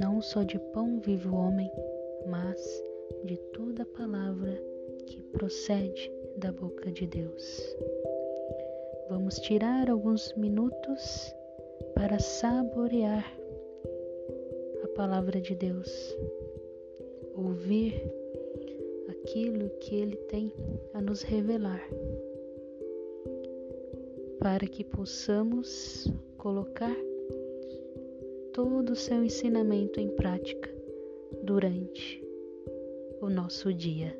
Não só de pão vive o homem, mas de toda palavra que procede da boca de Deus. Vamos tirar alguns minutos para saborear a palavra de Deus, ouvir aquilo que Ele tem a nos revelar, para que possamos colocar todo o seu ensinamento em prática durante o nosso dia.